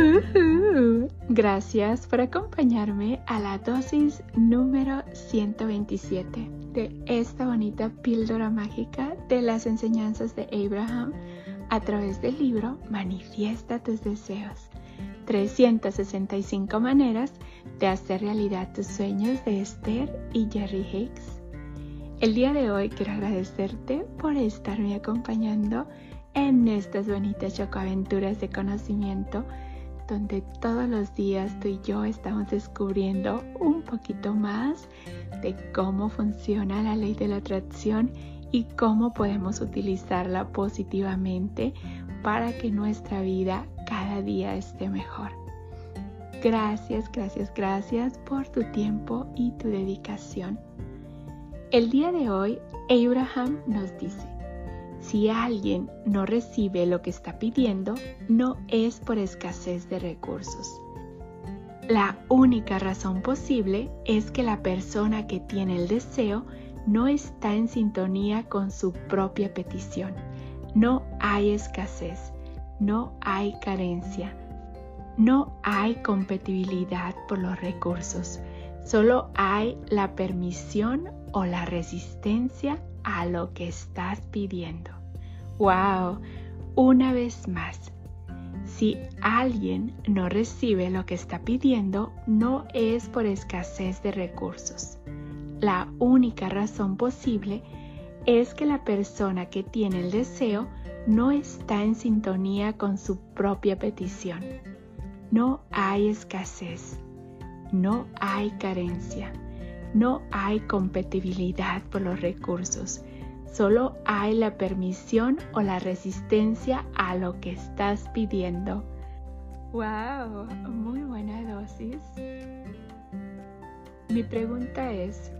Gracias por acompañarme a la dosis número 127 de esta bonita píldora mágica de las enseñanzas de Abraham a través del libro Manifiesta tus deseos. 365 maneras de hacer realidad tus sueños de Esther y Jerry Hicks. El día de hoy quiero agradecerte por estarme acompañando en estas bonitas chocoaventuras de conocimiento donde todos los días tú y yo estamos descubriendo un poquito más de cómo funciona la ley de la atracción y cómo podemos utilizarla positivamente para que nuestra vida cada día esté mejor. Gracias, gracias, gracias por tu tiempo y tu dedicación. El día de hoy, Abraham nos dice, si alguien no recibe lo que está pidiendo, no es por escasez de recursos. La única razón posible es que la persona que tiene el deseo no está en sintonía con su propia petición. No hay escasez, no hay carencia, no hay compatibilidad por los recursos. Solo hay la permisión o la resistencia a lo que estás pidiendo. ¡Wow! Una vez más, si alguien no recibe lo que está pidiendo, no es por escasez de recursos. La única razón posible es que la persona que tiene el deseo no está en sintonía con su propia petición. No hay escasez, no hay carencia no hay compatibilidad por los recursos, solo hay la permisión o la resistencia a lo que estás pidiendo. ¡Wow! Muy buena dosis. Mi pregunta es,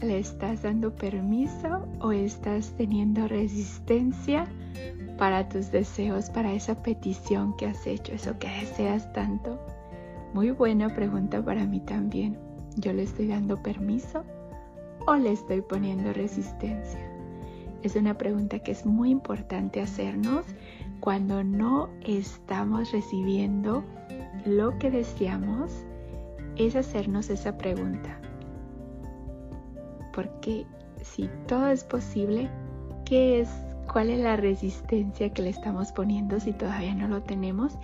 ¿le estás dando permiso o estás teniendo resistencia para tus deseos, para esa petición que has hecho, eso que deseas tanto? Muy buena pregunta para mí también. ¿Yo le estoy dando permiso o le estoy poniendo resistencia? Es una pregunta que es muy importante hacernos cuando no estamos recibiendo lo que deseamos, es hacernos esa pregunta. Porque si todo es posible, ¿qué es cuál es la resistencia que le estamos poniendo si todavía no lo tenemos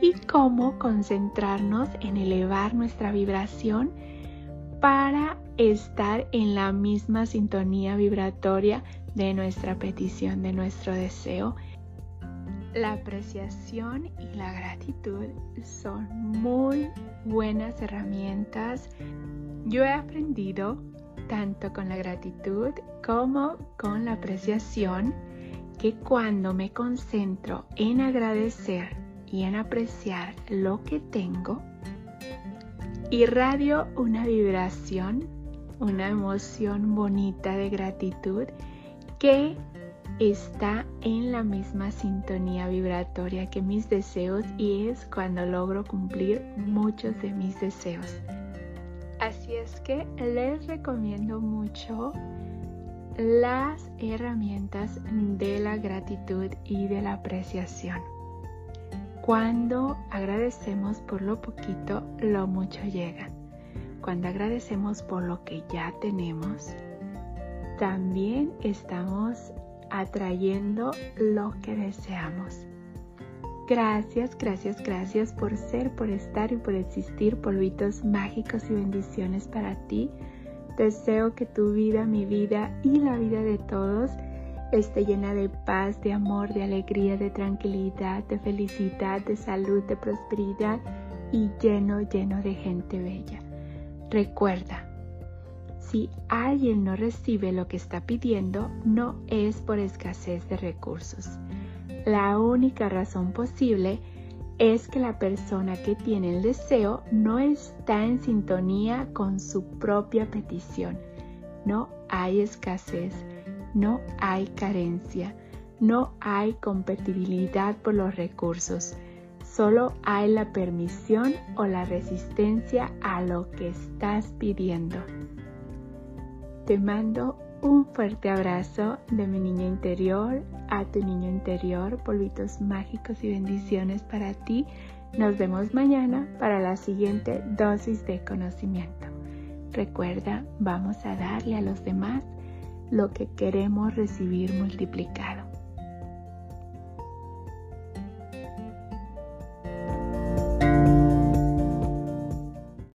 y cómo concentrarnos en elevar nuestra vibración para estar en la misma sintonía vibratoria de nuestra petición, de nuestro deseo. La apreciación y la gratitud son muy buenas herramientas. Yo he aprendido tanto con la gratitud como con la apreciación que cuando me concentro en agradecer y en apreciar lo que tengo, irradio una vibración, una emoción bonita de gratitud que está en la misma sintonía vibratoria que mis deseos y es cuando logro cumplir muchos de mis deseos. Así es que les recomiendo mucho las herramientas de la gratitud y de la apreciación. Cuando agradecemos por lo poquito, lo mucho llega. Cuando agradecemos por lo que ya tenemos, también estamos atrayendo lo que deseamos. Gracias, gracias, gracias por ser, por estar y por existir, polvitos mágicos y bendiciones para ti. Deseo que tu vida, mi vida y la vida de todos esté llena de paz, de amor, de alegría, de tranquilidad, de felicidad, de salud, de prosperidad y lleno, lleno de gente bella. Recuerda, si alguien no recibe lo que está pidiendo, no es por escasez de recursos. La única razón posible es que la persona que tiene el deseo no está en sintonía con su propia petición. No hay escasez no hay carencia, no hay compatibilidad por los recursos, solo hay la permisión o la resistencia a lo que estás pidiendo. Te mando un fuerte abrazo de mi niño interior a tu niño interior, polvitos mágicos y bendiciones para ti. Nos vemos mañana para la siguiente dosis de conocimiento. Recuerda, vamos a darle a los demás lo que queremos recibir multiplicado.